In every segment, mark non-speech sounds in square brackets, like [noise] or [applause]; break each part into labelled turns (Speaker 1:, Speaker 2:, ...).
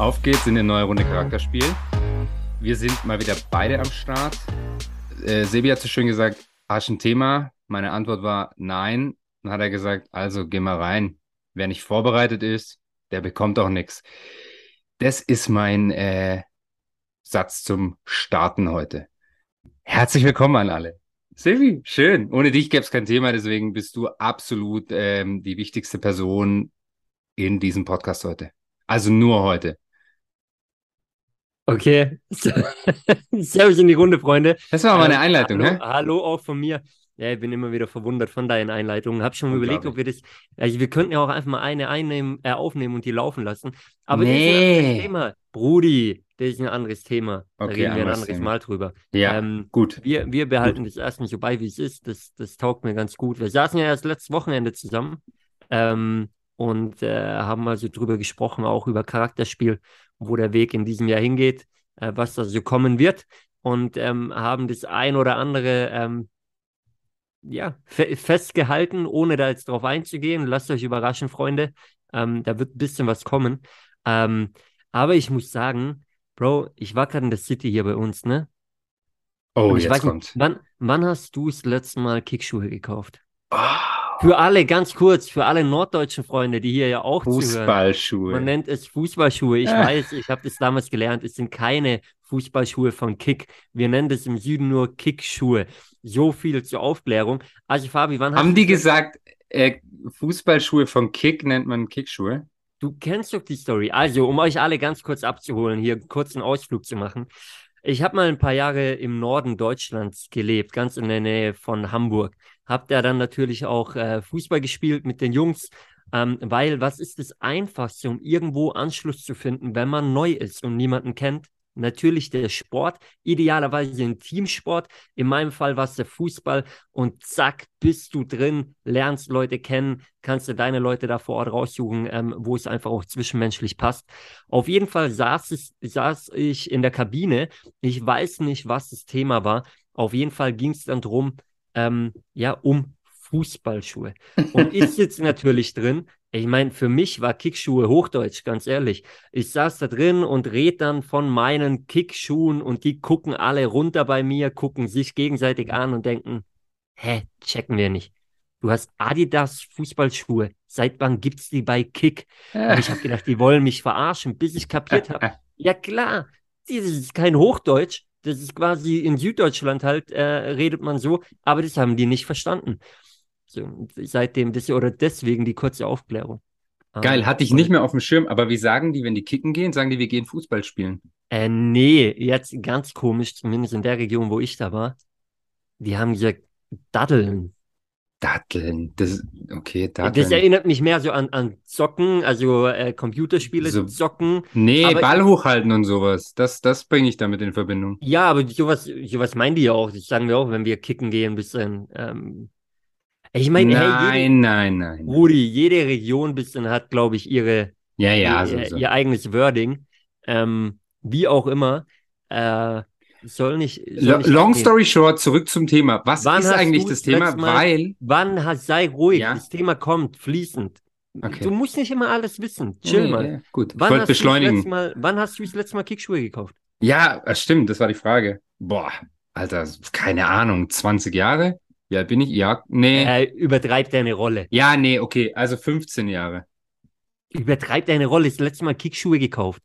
Speaker 1: Auf geht's in eine neue Runde Charakterspiel. Wir sind mal wieder beide am Start. Äh, Sebi hat so schön gesagt, hast ein Thema? Meine Antwort war nein. Dann hat er gesagt, also geh mal rein. Wer nicht vorbereitet ist, der bekommt auch nichts. Das ist mein äh, Satz zum Starten heute. Herzlich willkommen an alle. Silvi, schön. Ohne dich gäbe es kein Thema, deswegen bist du absolut ähm, die wichtigste Person in diesem Podcast heute. Also nur heute.
Speaker 2: Okay. [laughs] Servus in die Runde, Freunde.
Speaker 1: Das war meine Einleitung,
Speaker 2: hallo,
Speaker 1: ne?
Speaker 2: Hallo auch von mir. Ja, ich bin immer wieder verwundert von deinen Einleitungen. Hab schon überlegt, ob wir das. Also wir könnten ja auch einfach mal eine einnehmen, äh, aufnehmen und die laufen lassen. Aber das ist ein
Speaker 1: Nee.
Speaker 2: anderes Thema. Brudi, das ist ein anderes Thema. Da
Speaker 1: Okay,
Speaker 2: reden wir ein
Speaker 1: anderes Thema.
Speaker 2: Mal drüber.
Speaker 1: Ja,
Speaker 2: Ähm,
Speaker 1: gut.
Speaker 2: wir, wir behalten das erstmal so bei, wie es ist. Das, das taugt mir ganz gut. Wir saßen ja erst letztes Wochenende zusammen ähm, und äh, haben also drüber gesprochen, auch über Charakterspiel, wo der Weg in diesem Jahr hingeht, äh, was da so kommen wird. Und ähm, haben das ein oder andere ähm, ja, fe festgehalten, ohne da jetzt drauf einzugehen. Lasst euch überraschen, Freunde. Ähm, da wird ein bisschen was kommen. Ähm, aber ich muss sagen, Bro, ich war gerade in der City hier bei uns, ne?
Speaker 1: Oh, jetzt
Speaker 2: weiß
Speaker 1: kommt.
Speaker 2: wann, wann hast du das letzte Mal Kickschuhe gekauft?
Speaker 1: Ah,
Speaker 2: Für alle, ganz kurz, für alle norddeutschen Freunde, die hier ja auch zuhören. Man
Speaker 1: Fußballschuhe.
Speaker 2: nennt es Fußballschuhe. Ich
Speaker 1: Ah.
Speaker 2: weiß, ich habe das damals gelernt. Es sind keine Fußballschuhe von Kick. Wir nennen das im Süden nur Kickschuhe. So viel zur Aufklärung. Also Fabi, wann
Speaker 1: Haben die gesagt, äh, Fußballschuhe von Kick nennt man Kickschuhe?
Speaker 2: Du kennst doch die Story. Also, um euch alle ganz kurz abzuholen, hier einen kurzen Ausflug zu machen. Ich habe mal ein paar Jahre im Norden Deutschlands gelebt, ganz in der Nähe von Hamburg. Hab da dann natürlich auch äh, Fußball gespielt mit den Jungs, ähm, weil was ist das Einfachste, um irgendwo Anschluss zu finden, wenn man neu ist und niemanden kennt? Natürlich der Sport, idealerweise ein Teamsport. In meinem Fall war es der Fußball und zack, bist du drin, lernst Leute kennen, kannst du deine Leute da vor Ort raussuchen, ähm, wo es einfach auch zwischenmenschlich passt. Auf jeden Fall saß, es, saß ich in der Kabine. Ich weiß nicht, was das Thema war. Auf jeden Fall ging es dann drum, ähm, ja, um Fußballschuhe. Und ich sitze natürlich drin. Ich meine, für mich war Kickschuhe Hochdeutsch, ganz ehrlich. Ich saß da drin und red dann von meinen Kickschuhen und die gucken alle runter bei mir, gucken sich gegenseitig an und denken, hä, checken wir nicht. Du hast Adidas Fußballschuhe. Seit wann gibt's die bei Kick? Und ich habe gedacht, die wollen mich verarschen, bis ich kapiert habe. [laughs] Ja klar, das ist kein Hochdeutsch. Das ist quasi in Süddeutschland halt, äh, redet man so, aber das haben die nicht verstanden. So, seitdem, das, oder deswegen die kurze Aufklärung.
Speaker 1: Geil,
Speaker 2: Ähm,
Speaker 1: hatte ich nicht mehr auf dem Schirm, aber wie sagen die, wenn die kicken gehen? Sagen die, wir gehen Fußball spielen.
Speaker 2: Äh, nee, jetzt ganz komisch, zumindest in der Region, wo ich da war. Die haben gesagt, Daddeln.
Speaker 1: Datteln. Das, okay,
Speaker 2: Das
Speaker 1: Datteln.
Speaker 2: erinnert mich mehr so an, an Zocken, also äh, Computerspiele,
Speaker 1: So-
Speaker 2: Zocken.
Speaker 1: Nee,
Speaker 2: Aber-
Speaker 1: Ball hochhalten und sowas. Das, das bringe ich damit in Verbindung.
Speaker 2: Ja, aber sowas, sowas meinen die ja auch. Das sagen wir auch, wenn wir kicken gehen, ein bisschen. Ähm, ich meine, hey, jede,
Speaker 1: Nein, nein, nein.
Speaker 2: Rudi, jede Region bisschen hat, glaube ich, ihre,
Speaker 1: Ja, ja,
Speaker 2: ihr,
Speaker 1: sowieso.
Speaker 2: ihr eigenes Wording. Ähm, wie auch immer. Äh, soll nicht. Soll nicht
Speaker 1: Long
Speaker 2: abgehen.
Speaker 1: story short, zurück zum Thema. Was
Speaker 2: Wann
Speaker 1: ist eigentlich das Thema?
Speaker 2: Mal-
Speaker 1: Weil,
Speaker 2: Wann hast, sei ruhig,
Speaker 1: Ja.
Speaker 2: das Thema kommt, fließend.
Speaker 1: Okay.
Speaker 2: Du musst nicht immer alles wissen. Chill
Speaker 1: Nee,
Speaker 2: mal.
Speaker 1: ja, gut, ich
Speaker 2: Wann
Speaker 1: wollte
Speaker 2: du das
Speaker 1: beschleunigen.
Speaker 2: Mal, wann hast du das letzte Mal Kickschuhe gekauft?
Speaker 1: Ja, das stimmt, das war die Frage. Boah, Alter, keine Ahnung, 20 Jahre? Ja, bin ich? Ja, nee.
Speaker 2: Äh, übertreib deine Rolle.
Speaker 1: Ja, nee, okay, also 15 Jahre.
Speaker 2: Übertreib deine Rolle. Das letzte Mal Kickschuhe gekauft.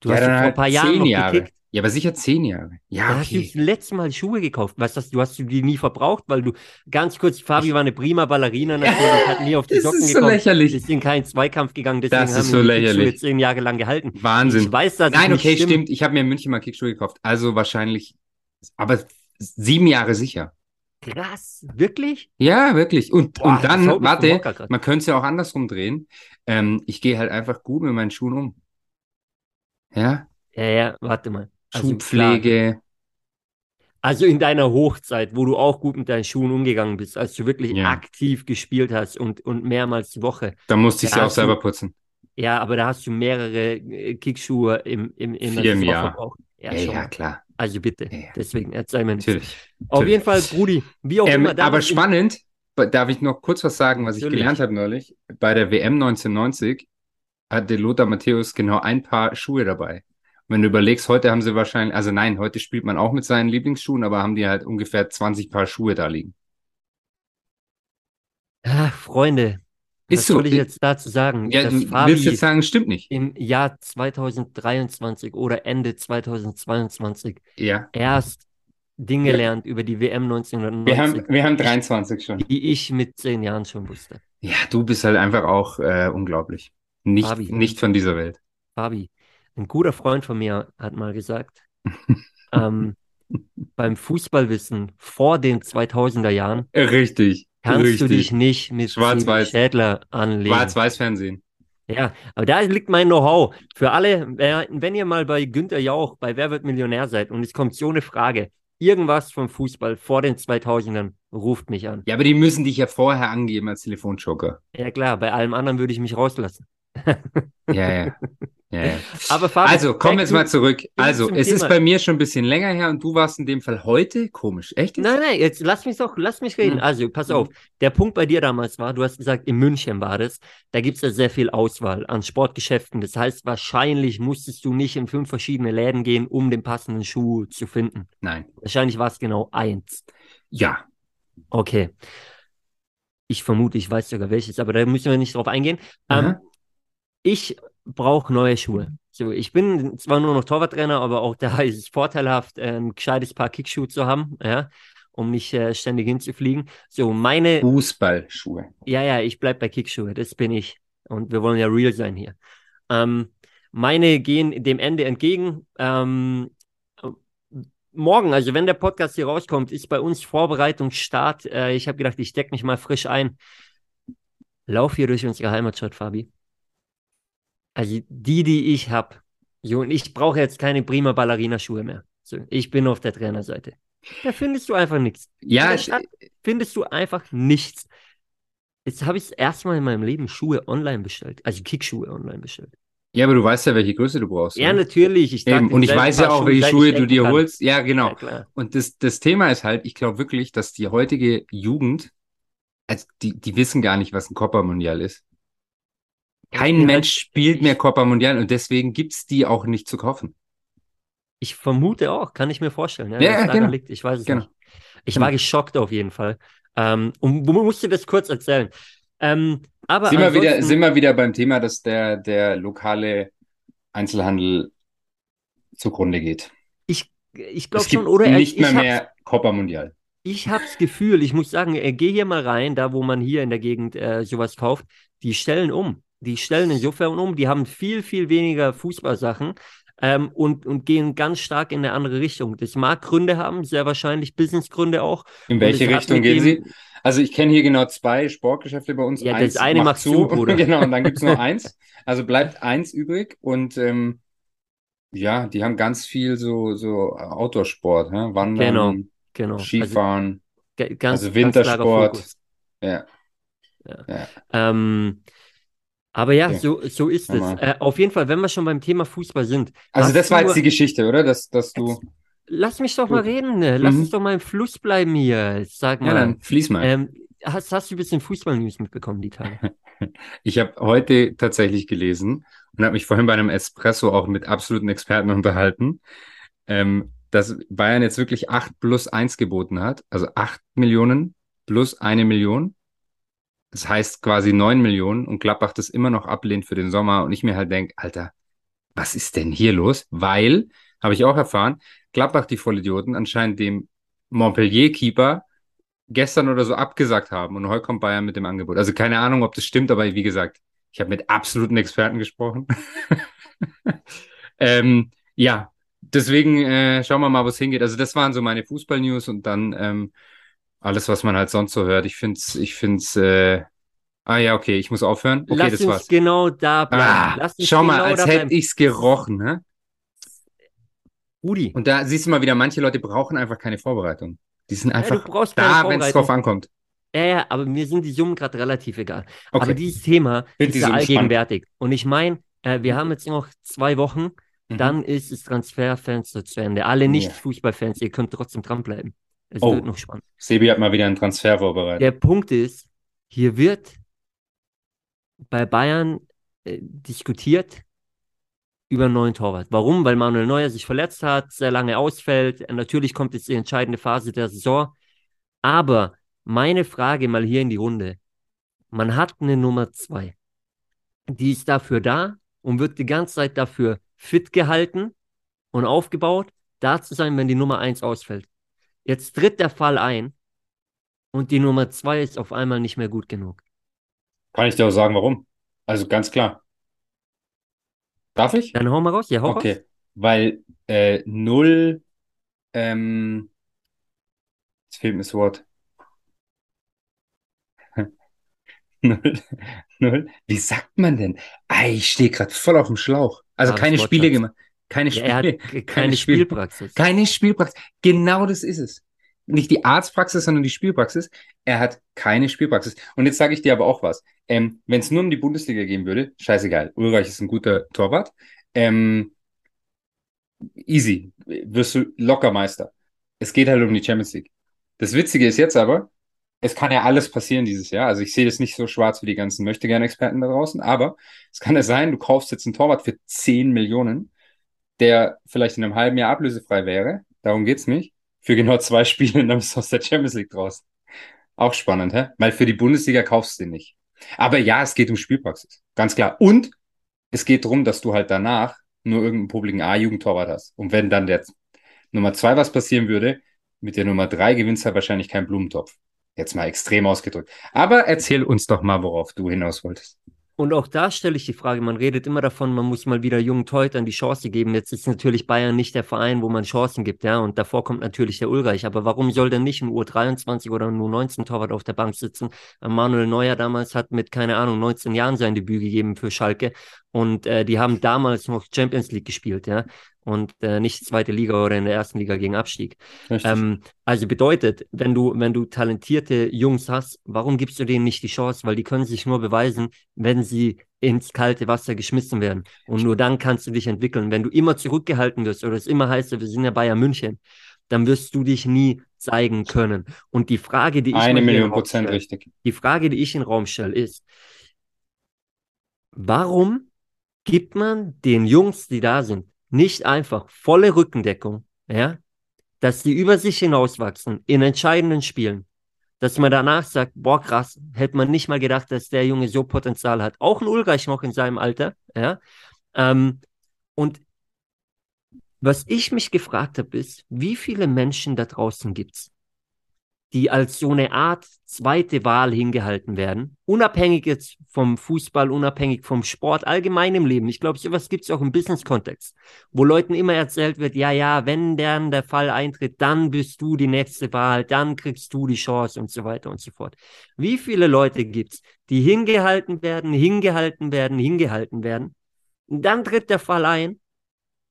Speaker 2: Du
Speaker 1: ja,
Speaker 2: hast vor ein paar Jahren
Speaker 1: 10
Speaker 2: noch
Speaker 1: Jahre.
Speaker 2: gekickt.
Speaker 1: Ja, aber sicher 10 Jahre. Ja,
Speaker 2: Dann hast du
Speaker 1: okay.
Speaker 2: das letzte Mal Schuhe gekauft. Was hast du? Hast du die nie verbraucht? Weil du ganz kurz, Fabi war eine prima Ballerina natürlich, hat nie auf [laughs] die
Speaker 1: Das
Speaker 2: Socken
Speaker 1: ist so
Speaker 2: gekommen.
Speaker 1: lächerlich.
Speaker 2: Ist in keinen Zweikampf gegangen, deswegen
Speaker 1: Das
Speaker 2: haben
Speaker 1: ist so
Speaker 2: die Kickschuhe
Speaker 1: lächerlich.
Speaker 2: zehn Jahre lang gehalten.
Speaker 1: Wahnsinn.
Speaker 2: Ich weiß, dass
Speaker 1: Nein,
Speaker 2: nicht
Speaker 1: okay,
Speaker 2: stimmt.
Speaker 1: stimmt. Ich habe mir in München mal Kickschuhe gekauft. Also wahrscheinlich, aber sieben Jahre sicher.
Speaker 2: Krass, wirklich?
Speaker 1: Ja, wirklich. Und,
Speaker 2: Boah,
Speaker 1: und dann, warte, man könnte es ja auch andersrum drehen. Ähm, ich gehe halt einfach gut mit meinen Schuhen um. Ja,
Speaker 2: Ja, ja, warte mal. Also.
Speaker 1: Schuhpflege.
Speaker 2: Also in deiner Hochzeit, wo du auch gut mit deinen Schuhen umgegangen bist, als du wirklich
Speaker 1: Ja.
Speaker 2: aktiv gespielt hast und, und mehrmals die Woche.
Speaker 1: Da musste ich sie auch selber putzen.
Speaker 2: Ja, aber da hast du mehrere äh, Kickschuhe im, im,
Speaker 1: Vier im Jahr.
Speaker 2: Ja,
Speaker 1: Ja, ja, klar.
Speaker 2: Also bitte,
Speaker 1: Ja,
Speaker 2: deswegen erzähl mir nichts.
Speaker 1: Natürlich.
Speaker 2: Auf
Speaker 1: natürlich.
Speaker 2: jeden Fall, Brudi, wie auch
Speaker 1: Ähm,
Speaker 2: immer.
Speaker 1: aber spannend, darf ich noch kurz was sagen, was ich
Speaker 2: Natürlich.
Speaker 1: gelernt habe neulich? Bei der WM 1990 hatte Lothar Matthäus genau ein Paar Schuhe dabei. Und wenn du überlegst, heute haben sie wahrscheinlich, also nein, heute spielt man auch mit seinen Lieblingsschuhen, aber haben die halt ungefähr 20 Paar Schuhe da liegen.
Speaker 2: Ah, Freunde,
Speaker 1: Ist
Speaker 2: was
Speaker 1: so.
Speaker 2: soll ich jetzt dazu sagen?
Speaker 1: Ja,
Speaker 2: dass
Speaker 1: du willst jetzt sagen, stimmt nicht.
Speaker 2: im Jahr 2023 oder Ende 2022
Speaker 1: Ja.
Speaker 2: erst Dinge
Speaker 1: Ja.
Speaker 2: lernt über die WM 1990,
Speaker 1: Wir haben, wir haben 23 schon.
Speaker 2: die ich mit zehn Jahren schon wusste.
Speaker 1: Ja, du bist halt einfach auch äh, unglaublich. Nicht,
Speaker 2: Fabi.
Speaker 1: nicht von dieser Welt.
Speaker 2: Fabi, ein guter Freund von mir hat mal gesagt, [laughs] ähm, beim Fußballwissen vor den 2000er Jahren
Speaker 1: Richtig.
Speaker 2: Kannst du
Speaker 1: richtig.
Speaker 2: dich nicht mit
Speaker 1: Schwarz-Weiß.
Speaker 2: Schädler anlegen.
Speaker 1: Schwarz-Weiß-Fernsehen.
Speaker 2: Ja, aber da liegt mein Know-how. Für alle, wenn ihr mal bei Günther Jauch, bei Wer wird Millionär seid und es kommt so eine Frage, irgendwas vom Fußball vor den 2000ern, ruft mich an.
Speaker 1: Ja, aber die müssen dich ja vorher angeben als Telefonjoker.
Speaker 2: Ja klar, bei allem anderen würde ich mich rauslassen.
Speaker 1: Ja, ja. [laughs] ja, ja.
Speaker 2: Aber Fabi,
Speaker 1: Also, kommen wir jetzt mal zurück. Also, es ist
Speaker 2: Thema.
Speaker 1: bei mir schon ein bisschen länger her und du warst in dem Fall heute komisch. Echt? jetzt?
Speaker 2: Nein, nein, jetzt lass mich doch, lass mich reden.
Speaker 1: Mhm.
Speaker 2: Also, pass
Speaker 1: Mhm.
Speaker 2: auf. Der Punkt bei dir damals war, du hast gesagt, in München war das. Da gibt es ja sehr viel Auswahl an Sportgeschäften. Das heißt, wahrscheinlich musstest du nicht in fünf verschiedene Läden gehen, um den passenden Schuh zu finden.
Speaker 1: Nein.
Speaker 2: Wahrscheinlich war es genau eins.
Speaker 1: Ja.
Speaker 2: Okay. Ich vermute, ich weiß sogar welches, aber da müssen wir nicht drauf eingehen. Ähm,
Speaker 1: Aha.
Speaker 2: ich brauche neue Schuhe. So, ich bin zwar nur noch Torwarttrainer, aber auch da [laughs] ist es vorteilhaft, ein gescheites Paar Kickschuhe zu haben, ja, um nicht äh, ständig hinzufliegen. So, meine,
Speaker 1: Fußballschuhe.
Speaker 2: ja, ja, ich bleib bei Kickschuhe, das bin ich. Und wir wollen ja real sein hier. Ähm, meine gehen dem Ende entgegen. Ähm, morgen, also wenn der Podcast hier rauskommt, ist bei uns Vorbereitungsstart. Äh, ich habe gedacht, ich decke mich mal frisch ein. Lauf hier durch unsere Heimatstadt, Fabi. Also die, die ich habe. Und ich brauche jetzt keine prima Ballerina-Schuhe mehr. So, ich bin auf der Trainerseite. Da findest du einfach nichts.
Speaker 1: Ja,
Speaker 2: Stadt findest du einfach nichts. Jetzt habe ich das erste Mal in meinem Leben Schuhe online bestellt. Also Kickschuhe online bestellt.
Speaker 1: ja, aber du weißt ja, welche Größe du brauchst.
Speaker 2: Ja,
Speaker 1: oder?
Speaker 2: natürlich. Ich
Speaker 1: Eben. Und ich weiß ja auch, welche
Speaker 2: seit
Speaker 1: Schuhe
Speaker 2: ich
Speaker 1: du dir
Speaker 2: kann.
Speaker 1: holst. Ja, genau.
Speaker 2: Ja.
Speaker 1: Und das, das Thema ist halt, ich glaube wirklich, dass die heutige Jugend, also die, die wissen gar nicht, was ein Copa Mundial ist. Kein
Speaker 2: Ja,
Speaker 1: Mensch spielt mehr Copa Mundial und deswegen gibt's die auch nicht zu kaufen.
Speaker 2: Ich vermute auch, kann ich mir vorstellen. Ja,
Speaker 1: Ja, ja,
Speaker 2: es
Speaker 1: genau.
Speaker 2: liegt. Ich weiß es
Speaker 1: Genau.
Speaker 2: nicht. Ich
Speaker 1: Genau.
Speaker 2: war geschockt auf jeden Fall. Ähm, und du musst dir das kurz erzählen. Ähm, aber
Speaker 1: Sind wir, wieder, sind wir wieder beim Thema, dass der, der lokale Einzelhandel zugrunde geht.
Speaker 2: ich, ich glaube
Speaker 1: Es gibt
Speaker 2: schon, oder?
Speaker 1: nicht
Speaker 2: ich
Speaker 1: mehr mehr Copa Mundial.
Speaker 2: Ich habe das Gefühl, ich muss sagen, äh, geh hier mal rein, da wo man hier in der Gegend äh, sowas kauft, die stellen um. Die stellen insofern um, die haben viel, viel weniger Fußballsachen ähm, und, und gehen ganz stark in eine andere Richtung. Das mag Gründe haben, sehr wahrscheinlich Businessgründe auch.
Speaker 1: In welche
Speaker 2: es
Speaker 1: Richtung gehen Sie? Also ich kenne hier genau zwei Sportgeschäfte bei uns.
Speaker 2: Ja, das
Speaker 1: eins
Speaker 2: eine macht zu, Bruder. [laughs]
Speaker 1: Genau, und dann gibt's nur eins. Also bleibt eins übrig und ähm, ja, die haben ganz viel so, so Outdoor-Sport, hä? Wandern,
Speaker 2: Genau, Genau. Also,
Speaker 1: Skifahren,
Speaker 2: ge- ganz,
Speaker 1: also
Speaker 2: ganz klarer
Speaker 1: Wintersport.
Speaker 2: Fokus.
Speaker 1: Ja,
Speaker 2: Ähm, aber ja,
Speaker 1: Okay.
Speaker 2: so, so ist es. Äh, auf jeden Fall, wenn wir schon beim Thema Fußball sind.
Speaker 1: also das war
Speaker 2: du-
Speaker 1: jetzt die Geschichte, oder? Dass, dass du.
Speaker 2: Lass mich doch mal reden. ne? Lass
Speaker 1: Mhm.
Speaker 2: uns doch mal im Fluss bleiben hier. Sag
Speaker 1: Ja,
Speaker 2: mal.
Speaker 1: dann fließ mal.
Speaker 2: Ähm, hast, hast du ein bisschen Fußball-News mitbekommen, die Tage? [laughs]
Speaker 1: Ich habe heute tatsächlich gelesen und habe mich vorhin bei einem Espresso auch mit absoluten Experten unterhalten, ähm, dass Bayern jetzt wirklich 8 plus 1 geboten hat, also 8 Millionen plus eine Million. Das heißt quasi 9 Millionen und Gladbach das immer noch ablehnt für den Sommer und ich mir halt denke, Alter, was ist denn hier los? Weil, habe ich auch erfahren, Gladbach, die Vollidioten, anscheinend dem Montpellier-Keeper gestern oder so abgesagt haben und heute kommt Bayern mit dem Angebot. Also keine Ahnung, ob das stimmt, aber wie gesagt, ich habe mit absoluten Experten gesprochen. [laughs] ähm, ja, deswegen äh, schauen wir mal, wo es hingeht. Also das waren so meine Fußball-News und dann ähm, alles, was man halt sonst so hört. Ich find's, ich find's, äh, ah ja, okay, ich muss aufhören. Okay,
Speaker 2: Lass
Speaker 1: das
Speaker 2: uns
Speaker 1: war's.
Speaker 2: genau da bleiben.
Speaker 1: Ah, schau mal,
Speaker 2: genau
Speaker 1: als hätte ich's gerochen, ne?
Speaker 2: Rudi,
Speaker 1: Und da siehst du mal wieder, manche Leute brauchen einfach keine Vorbereitung. Die sind
Speaker 2: ja, du
Speaker 1: einfach
Speaker 2: keine
Speaker 1: da, wenn es drauf ankommt.
Speaker 2: Ja, ja, aber mir sind die Summen gerade relativ egal.
Speaker 1: Okay.
Speaker 2: Aber dieses Thema
Speaker 1: Find
Speaker 2: ist ja allgegenwärtig. Und ich meine, äh, wir haben jetzt noch zwei Wochen,
Speaker 1: Mhm.
Speaker 2: dann ist das Transferfenster zu Ende. Alle
Speaker 1: Ja.
Speaker 2: Nicht-Fußballfans, ihr könnt trotzdem dranbleiben. Es
Speaker 1: Oh.
Speaker 2: wird noch spannend.
Speaker 1: Sebi hat mal wieder einen Transfer vorbereitet.
Speaker 2: Der Punkt ist, hier wird bei Bayern äh, diskutiert über einen neuen Torwart. Warum? Weil Manuel Neuer sich verletzt hat, sehr lange ausfällt. Natürlich kommt jetzt die entscheidende Phase der Saison. Aber meine Frage mal hier in die Runde. Man hat eine Nummer zwei. Die ist dafür da und wird die ganze Zeit dafür fit gehalten und aufgebaut, da zu sein, wenn die Nummer eins ausfällt. Jetzt tritt der Fall ein und die Nummer zwei ist auf einmal nicht mehr gut genug.
Speaker 1: Kann ich dir auch sagen, warum? Also ganz klar. Darf ich?
Speaker 2: Dann hau mal raus. Ja, hau
Speaker 1: Okay,
Speaker 2: raus.
Speaker 1: weil äh, null, ähm, jetzt fehlt mir das Wort. [laughs] Null, null, wie sagt man denn? Ah, ich stehe gerade voll auf dem Schlauch. Also
Speaker 2: Klares
Speaker 1: keine Spiele gemacht. Keine
Speaker 2: Ja,
Speaker 1: Spiele.
Speaker 2: k- [laughs] keine
Speaker 1: keine Spiele.
Speaker 2: Spielpraxis.
Speaker 1: Keine Spielpraxis. Genau das ist es. Nicht die Arztpraxis, sondern die Spielpraxis. Er hat keine Spielpraxis. Und jetzt sage ich dir aber auch was. Ähm, Wenn es nur um die Bundesliga gehen würde, scheißegal. Ulreich ist ein guter Torwart. Ähm, easy. Wirst du locker Meister. Es geht halt um die Champions League. Das Witzige ist jetzt aber, es kann ja alles passieren dieses Jahr. Also ich sehe das nicht so schwarz wie die ganzen Möchtegern-Experten da draußen, aber es kann ja sein, du kaufst jetzt einen Torwart für 10 Millionen, der vielleicht in einem halben Jahr ablösefrei wäre. Darum geht's nicht. Für genau zwei [laughs] Spiele und dann bist du aus der Champions League draußen. Auch spannend, hä? Weil für die Bundesliga kaufst du den nicht. Aber ja, es geht um Spielpraxis. Ganz klar. Und es geht darum, dass du halt danach nur irgendeinen publiken A-Jugendtorwart hast. Und wenn dann der Nummer zwei was passieren würde, mit der Nummer drei gewinnst du halt wahrscheinlich keinen Blumentopf. Jetzt mal extrem ausgedrückt. Aber erzähl uns doch mal, worauf du hinaus wolltest.
Speaker 2: Und auch da stelle ich die Frage, man redet immer davon, man muss mal wieder jungen Torhütern die Chance geben. Jetzt ist natürlich Bayern nicht der Verein, wo man Chancen gibt, ja. Und davor kommt natürlich der Ulreich. Aber warum soll denn nicht ein U23 oder ein U19 Torwart auf der Bank sitzen? Manuel Neuer damals hat mit, keine Ahnung, 19 Jahren sein Debüt gegeben für Schalke. Und äh, die haben damals noch Champions League gespielt, ja. Und äh, nicht zweite Liga oder in der ersten Liga gegen Abstieg. Ähm, also bedeutet, wenn du, wenn du talentierte Jungs hast, warum gibst du denen nicht die Chance? Weil die können sich nur beweisen, wenn sie ins kalte Wasser geschmissen werden. Und nur dann kannst du dich entwickeln. Wenn du immer zurückgehalten wirst oder es immer heißt, wir sind ja Bayern München, dann wirst du dich nie zeigen können. Und die Frage, die ich
Speaker 1: Eine Million Prozent
Speaker 2: stelle,
Speaker 1: richtig.
Speaker 2: die Frage, die ich in den Raum stelle, ist, warum gibt man den Jungs, die da sind, nicht einfach volle Rückendeckung, ja, dass die über sich hinauswachsen in entscheidenden Spielen, dass man danach sagt, boah, krass, hätte man nicht mal gedacht, dass der Junge so Potenzial hat. Auch ein Ulreich noch in seinem Alter, ja. Ähm, und was ich mich gefragt habe, ist, wie viele Menschen da draußen gibt's, die als so eine Art zweite Wahl hingehalten werden, unabhängig jetzt vom Fußball, unabhängig vom Sport, allgemein im Leben. Ich glaube, sowas gibt es auch im Business-Kontext, wo Leuten immer erzählt wird, ja, ja, wenn dann der Fall eintritt, dann bist du die nächste Wahl, dann kriegst du die Chance und so weiter und so fort. Wie viele Leute gibt's, die hingehalten werden, hingehalten werden, hingehalten werden, und dann tritt der Fall ein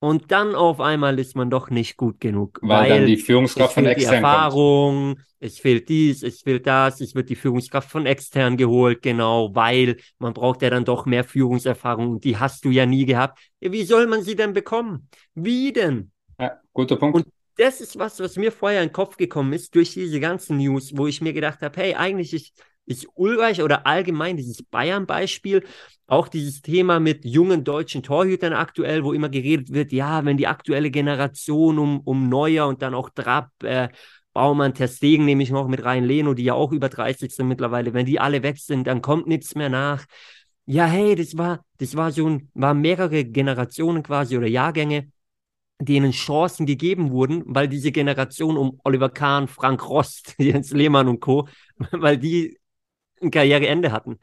Speaker 2: und dann auf einmal ist man doch nicht gut genug,
Speaker 1: Weil dann die Führungskraft
Speaker 2: es
Speaker 1: von
Speaker 2: fehlt die
Speaker 1: extern kommt.
Speaker 2: Erfahrung, es fehlt dies, es fehlt das, es wird die Führungskraft von extern geholt, genau, weil man braucht ja dann doch mehr Führungserfahrung und die hast du ja nie gehabt. Wie soll man sie denn bekommen? Wie denn?
Speaker 1: Ja, guter Punkt.
Speaker 2: Und das ist was, was mir vorher in den Kopf gekommen ist durch diese ganzen News, wo ich mir gedacht habe, hey, eigentlich ist, ist Ulreich oder allgemein dieses Bayern-Beispiel, auch dieses Thema mit jungen deutschen Torhütern aktuell, wo immer geredet wird, ja, wenn die aktuelle Generation um, um Neuer und dann auch Trapp, äh, Baumann, Ter Stegen nehme ich noch mit rein, Leno, die ja auch über 30 sind mittlerweile, wenn die alle weg sind, dann kommt nichts mehr nach. Ja, hey, das war, das war so ein, war mehrere Generationen quasi oder Jahrgänge, denen Chancen gegeben wurden, weil diese Generation um Oliver Kahn, Frank Rost, [laughs] Jens Lehmann und Co., weil die ein Karriereende hatten.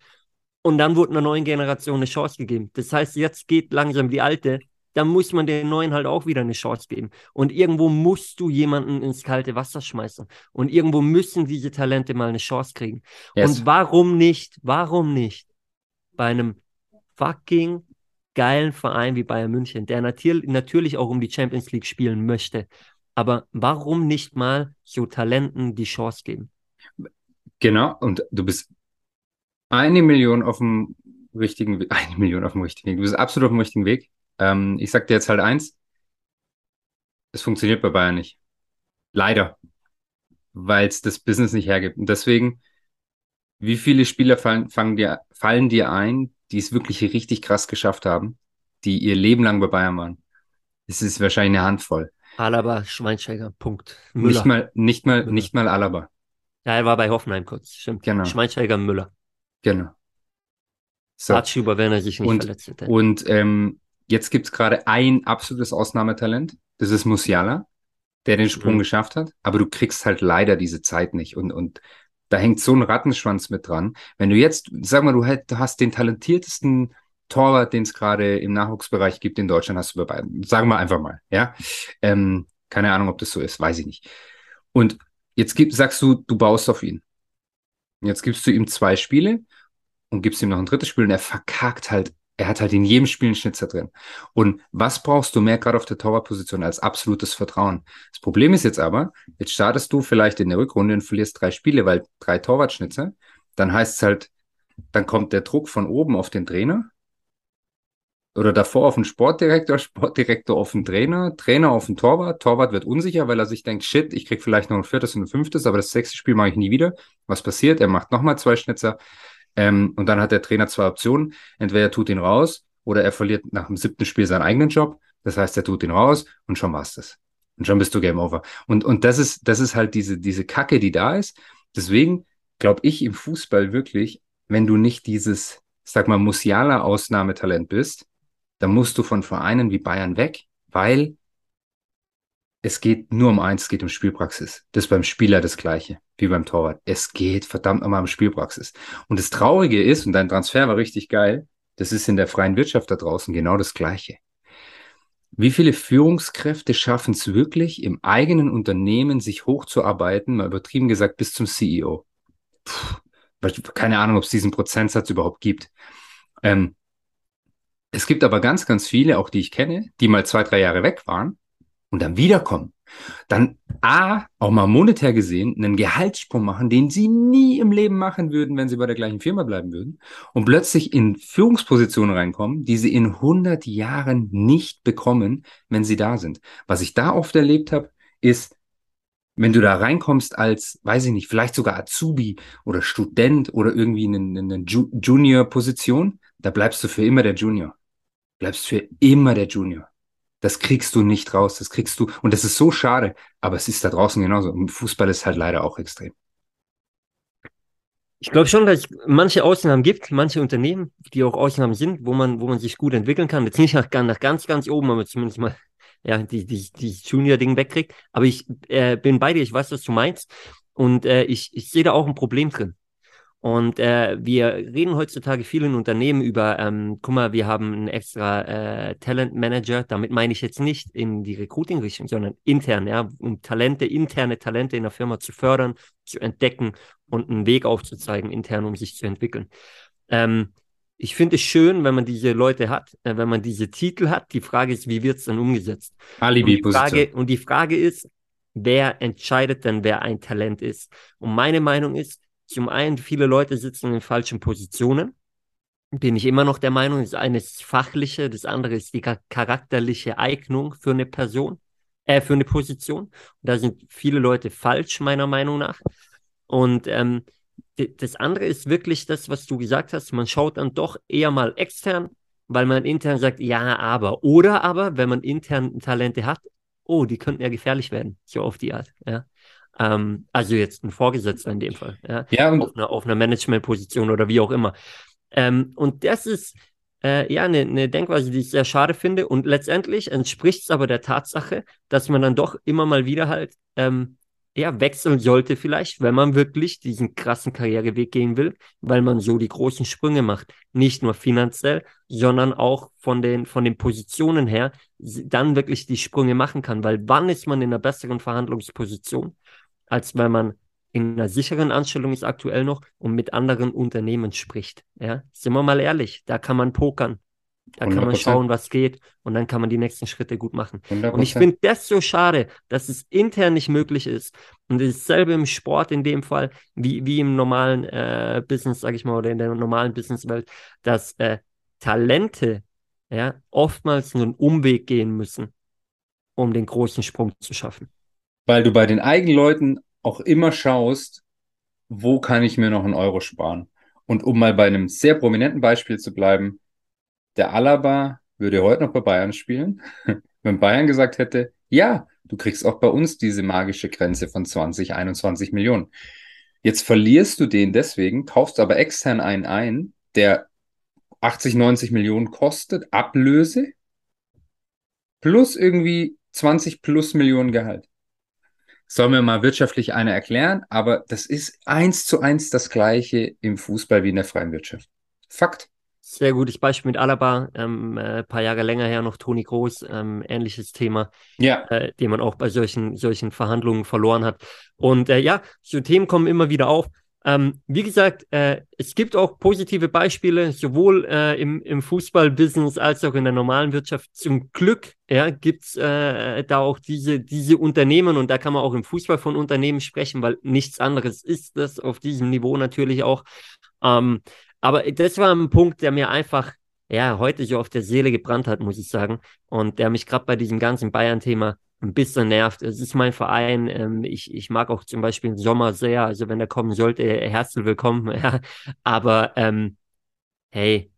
Speaker 2: Und dann wurde einer neuen Generation eine Chance gegeben. Das heißt, jetzt geht langsam die alte, dann muss man den neuen halt auch wieder eine Chance geben. Und irgendwo musst du jemanden ins kalte Wasser schmeißen. Und irgendwo müssen diese Talente mal eine Chance kriegen.
Speaker 1: Yes.
Speaker 2: Und warum nicht, warum nicht bei einem fucking geilen Verein wie Bayern München, der natür natürlich auch um die Champions League spielen möchte. Aber warum nicht mal so Talenten die Chance geben?
Speaker 1: Genau, und du bist eine Million auf dem richtigen Weg. [laughs] Eine Million auf dem richtigen Weg. Du bist absolut auf dem richtigen Weg. Ähm, ich sag dir jetzt halt eins. Es funktioniert bei Bayern nicht. Leider. Weil es das Business nicht hergibt. Und deswegen, wie viele Spieler fallen, fangen dir, fallen dir ein, die es wirklich richtig krass geschafft haben, die ihr Leben lang bei Bayern waren. Es ist wahrscheinlich eine Handvoll.
Speaker 2: Alaba, Schweinsteiger, Punkt.
Speaker 1: Müller. Nicht mal, nicht mal, Müller. nicht mal Alaba.
Speaker 2: Ja, er war bei Hoffenheim kurz, stimmt. Genau. Schweinsteiger, Müller.
Speaker 1: Genau.
Speaker 2: So. Archie wenn er sich nicht
Speaker 1: und,
Speaker 2: verletzt hätte.
Speaker 1: Und ähm, jetzt gibt es gerade ein absolutes Ausnahmetalent. Das ist Musiala, der den Sprung mhm. geschafft hat. Aber du kriegst halt leider diese Zeit nicht. Und, und da hängt so ein Rattenschwanz mit dran. Wenn du jetzt, sag mal, du, hast den talentiertesten Torwart, den es gerade im Nachwuchsbereich gibt in Deutschland, hast du dabei. Sagen wir einfach mal, ja. Ähm, keine Ahnung, ob das so ist, weiß ich nicht. Und jetzt gibt, sagst du, du baust auf ihn. Jetzt gibst du ihm zwei Spiele und gibst ihm noch ein drittes Spiel und er verkackt halt. Er hat halt in jedem Spiel einen Schnitzer drin. Und was brauchst du mehr gerade auf der Torwartposition als absolutes Vertrauen? Das Problem ist jetzt aber, jetzt startest du vielleicht in der Rückrunde und verlierst drei Spiele, weil drei Torwartschnitzer. Dann heißt es halt, dann kommt der Druck von oben auf den Trainer oder davor auf den Sportdirektor, Sportdirektor auf den Trainer, Trainer auf den Torwart. Torwart wird unsicher, weil er sich denkt, shit, ich krieg vielleicht noch ein viertes und ein fünftes, aber das sechste Spiel mache ich nie wieder. Was passiert? Er macht nochmal zwei Schnitzer. Ähm, und dann hat der Trainer zwei Optionen. Entweder er tut ihn raus oder er verliert nach dem siebten Spiel seinen eigenen Job. Das heißt, er tut ihn raus und schon war's das. Und schon bist du Game Over. Und, und das ist, das ist halt diese, diese Kacke, die da ist. Deswegen glaube ich im Fußball wirklich, wenn du nicht dieses, sag mal, Musiala-Ausnahmetalent bist, dann musst du von Vereinen wie Bayern weg, weil es geht nur um eins, es geht um Spielpraxis. Das ist beim Spieler das Gleiche, wie beim Torwart. Es geht verdammt nochmal um Spielpraxis. Und das Traurige ist, und dein Transfer war richtig geil, das ist in der freien Wirtschaft da draußen genau das Gleiche. Wie viele Führungskräfte schaffen es wirklich, im eigenen Unternehmen sich hochzuarbeiten, mal übertrieben gesagt, bis zum CEO? Puh, keine Ahnung, ob es diesen Prozentsatz überhaupt gibt. Ähm, es gibt aber ganz, ganz viele, auch die ich kenne, die mal zwei, drei Jahre weg waren und dann wiederkommen. Dann A, auch mal monetär gesehen, einen Gehaltssprung machen, den sie nie im Leben machen würden, wenn sie bei der gleichen Firma bleiben würden. Und plötzlich in Führungspositionen reinkommen, die sie in 100 Jahren nicht bekommen, wenn sie da sind. Was ich da oft erlebt habe, ist, wenn du da reinkommst als, weiß ich nicht, vielleicht sogar Azubi oder Student oder irgendwie in eine Junior-Position, da bleibst du für immer der Junior bleibst für immer der Junior. Das kriegst du nicht raus, das kriegst du, und das ist so schade, aber es ist da draußen genauso. Und Fußball ist halt leider auch extrem.
Speaker 2: Ich glaube schon, dass es manche Ausnahmen gibt, manche Unternehmen, die auch Ausnahmen sind, wo man, wo man sich gut entwickeln kann. Jetzt nicht nach, nach ganz, ganz oben, aber zumindest mal [laughs] ja, die, die, die Junior-Ding wegkriegt. Aber ich äh, bin bei dir, ich weiß, was du meinst. Und äh, ich, ich sehe da auch ein Problem drin. Und äh, wir reden heutzutage viel in Unternehmen über, ähm, guck mal, wir haben einen extra äh, Talent Manager. Damit meine ich jetzt nicht in die Recruiting-Richtung, sondern intern, ja, um Talente, interne Talente in der Firma zu fördern, zu entdecken und einen Weg aufzuzeigen, intern, um sich zu entwickeln. Ähm, ich finde es schön, wenn man diese Leute hat, äh, wenn man diese Titel hat. Die Frage ist, wie wird es dann umgesetzt?
Speaker 1: Alibi-Position.
Speaker 2: Und, und die Frage ist, wer entscheidet denn, wer ein Talent ist? Und meine Meinung ist, zum einen, viele Leute sitzen in falschen Positionen. Bin ich immer noch der Meinung, das eine ist fachliche, das andere ist die charakterliche Eignung für eine Person, äh, für eine Position. Und da sind viele Leute falsch, meiner Meinung nach. Und ähm, das andere ist wirklich das, was du gesagt hast. Man schaut dann doch eher mal extern, weil man intern sagt, ja, aber. Oder aber, wenn man intern Talente hat, oh, die könnten ja gefährlich werden, so auf die Art. Ja. Ähm, also jetzt ein Vorgesetzter in dem Fall. Ja, ja auf, einer, auf einer Managementposition oder wie auch immer. Ähm, und das ist äh, ja eine, eine Denkweise, die ich sehr schade finde. Und letztendlich entspricht es aber der Tatsache, dass man dann doch immer mal wieder halt ähm, ja, wechseln sollte vielleicht, wenn man wirklich diesen krassen Karriereweg gehen will, weil man so die großen Sprünge macht. Nicht nur finanziell, sondern auch von den, von den Positionen her dann wirklich die Sprünge machen kann. Weil wann ist man in einer besseren Verhandlungsposition, als wenn man in einer sicheren Anstellung ist aktuell noch und mit anderen Unternehmen spricht. Ja, sind wir mal ehrlich, da kann man pokern. Da 100%. kann man schauen, was geht und dann kann man die nächsten Schritte gut machen. 100%. Und ich finde das so schade, dass es intern nicht möglich ist. Und dasselbe im Sport in dem Fall, wie, wie im normalen äh, Business, sage ich mal, oder in der normalen Businesswelt, dass äh, Talente ja, oftmals nur einen Umweg gehen müssen, um den großen Sprung zu schaffen
Speaker 1: weil du bei den eigenen Leuten auch immer schaust, wo kann ich mir noch einen Euro sparen. Und um mal bei einem sehr prominenten Beispiel zu bleiben, der Alaba würde heute noch bei Bayern spielen, [laughs] wenn Bayern gesagt hätte, ja, du kriegst auch bei uns diese magische Grenze von 20, 21 Millionen. Jetzt verlierst du den deswegen, kaufst aber extern einen ein, der 80, 90 Millionen kostet, Ablöse, plus irgendwie 20 plus Millionen Gehalt. Soll mir mal wirtschaftlich einer erklären, aber das ist eins zu eins das Gleiche im Fußball wie in der freien Wirtschaft. Fakt.
Speaker 2: Sehr gutes Beispiel mit Alaba, ähm, äh, paar Jahre länger her noch Toni Groß, ähm, ähnliches Thema,
Speaker 1: ja.
Speaker 2: äh, den man auch bei solchen, solchen Verhandlungen verloren hat. Und äh, ja, so Themen kommen immer wieder auf. Ähm, wie gesagt, äh, es gibt auch positive Beispiele, sowohl äh, im, im Fußballbusiness als auch in der normalen Wirtschaft. Zum Glück ja, gibt es äh, da auch diese, diese Unternehmen und da kann man auch im Fußball von Unternehmen sprechen, weil nichts anderes ist das auf diesem Niveau natürlich auch. Ähm, aber das war ein Punkt, der mir einfach ja heute so auf der Seele gebrannt hat, muss ich sagen. Und der mich gerade bei diesem ganzen Bayern-Thema ein bisschen nervt. Es ist mein Verein. Ähm, ich, ich mag auch zum Beispiel den Sommer sehr. Also wenn er kommen sollte, herzlich willkommen. [laughs] Ja. Aber ähm, hey,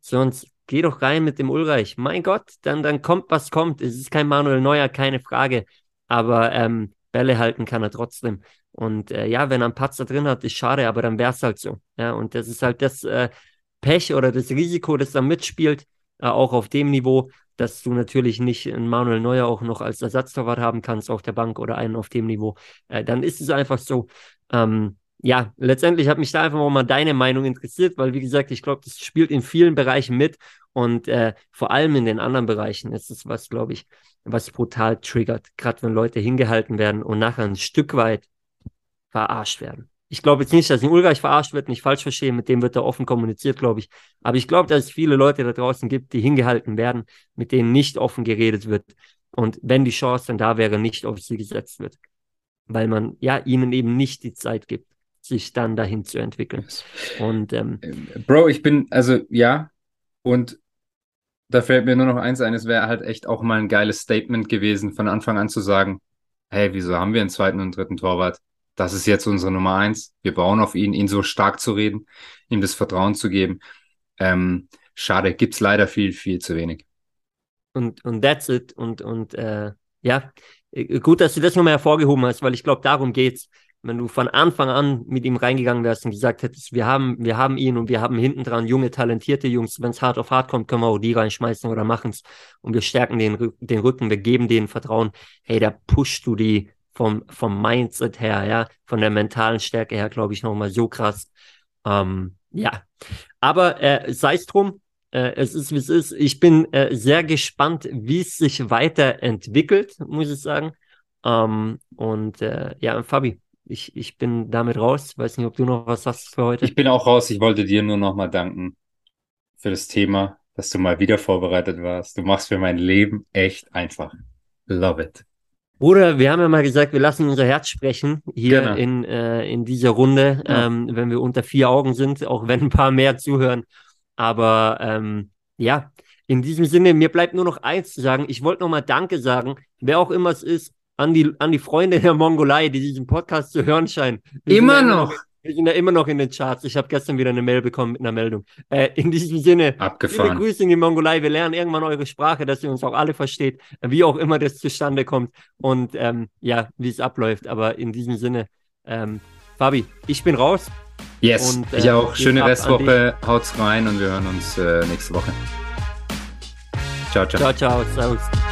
Speaker 2: sonst geh doch rein mit dem Ulreich. Mein Gott, dann, dann kommt, was kommt. Es ist kein Manuel Neuer, keine Frage. Aber ähm, Bälle halten kann er trotzdem. Und äh, ja, wenn er einen Patzer drin hat, ist schade, aber dann wäre es halt so. Ja, und das ist halt das äh, Pech oder das Risiko, das da mitspielt, äh, auch auf dem Niveau dass du natürlich nicht einen Manuel Neuer auch noch als Ersatztorwart haben kannst auf der Bank oder einen auf dem Niveau, äh, dann ist es einfach so. Ähm, ja, letztendlich hat mich da einfach mal deine Meinung interessiert, weil wie gesagt, ich glaube, das spielt in vielen Bereichen mit und äh, vor allem in den anderen Bereichen ist es was, glaube ich, was brutal triggert, gerade wenn Leute hingehalten werden und nachher ein Stück weit verarscht werden. Ich glaube jetzt nicht, dass in Ulreich verarscht wird, nicht falsch verstehen, mit dem wird da offen kommuniziert, glaube ich. Aber ich glaube, dass es viele Leute da draußen gibt, die hingehalten werden, mit denen nicht offen geredet wird. Und wenn die Chance dann da wäre, nicht auf sie gesetzt wird. Weil man ja ihnen eben nicht die Zeit gibt, sich dann dahin zu entwickeln. Und ähm,
Speaker 1: äh, Bro, ich bin, also ja, und da fällt mir nur noch eins ein, es wäre halt echt auch mal ein geiles Statement gewesen, von Anfang an zu sagen, hey, wieso haben wir einen zweiten und dritten Torwart? Das ist jetzt unsere Nummer eins. Wir bauen auf ihn, ihn so stark zu reden, ihm das Vertrauen zu geben. Ähm, schade, gibt's leider viel, viel zu wenig.
Speaker 2: Und, und that's it. Und, und äh, ja, äh, gut, dass du das nochmal hervorgehoben hast, weil ich glaube, darum geht's. Wenn du von Anfang an mit ihm reingegangen wärst und gesagt hättest, wir haben, wir haben ihn und wir haben hinten dran junge, talentierte Jungs, wenn es hart auf hart kommt, können wir auch die reinschmeißen oder machen's. Und wir stärken den, den Rücken, wir geben denen Vertrauen. Hey, da pushst du die vom, vom Mindset her, ja, von der mentalen Stärke her, glaube ich, nochmal so krass. Ähm, ja, aber äh, sei es drum, äh, es ist, wie es ist. Ich bin äh, sehr gespannt, wie es sich weiterentwickelt, muss ich sagen. Ähm, und äh, ja, Fabi, ich, ich bin damit raus. Weiß nicht, ob du noch was hast für heute.
Speaker 1: Ich bin auch raus. Ich wollte dir nur nochmal danken für das Thema, dass du mal wieder vorbereitet warst. Du machst für mein Leben echt einfach. Love it.
Speaker 2: Bruder, wir haben ja mal gesagt, wir lassen unser Herz sprechen hier genau. in, äh, in dieser Runde, ja. ähm, wenn wir unter vier Augen sind, auch wenn ein paar mehr zuhören. Aber ähm, ja, in diesem Sinne, mir bleibt nur noch eins zu sagen. Ich wollte nochmal Danke sagen, wer auch immer es ist, an die, an die Freunde der Mongolei, die diesen Podcast zu hören scheinen.
Speaker 1: Wir immer noch.
Speaker 2: Wir sind ja immer noch in den Charts. Ich habe gestern wieder eine Mail bekommen mit einer Meldung. Äh, in diesem Sinne,
Speaker 1: Abgefahren.
Speaker 2: viele Grüße in die Mongolei. Wir lernen irgendwann eure Sprache, dass ihr uns auch alle versteht, wie auch immer das zustande kommt und ähm, ja, wie es abläuft. Aber in diesem Sinne, ähm, Fabi, ich bin raus.
Speaker 1: Yes, und, äh, ich auch. Schöne Restwoche. Haut's rein und wir hören uns äh, nächste Woche. Ciao, ciao.
Speaker 2: Ciao, ciao. Servus.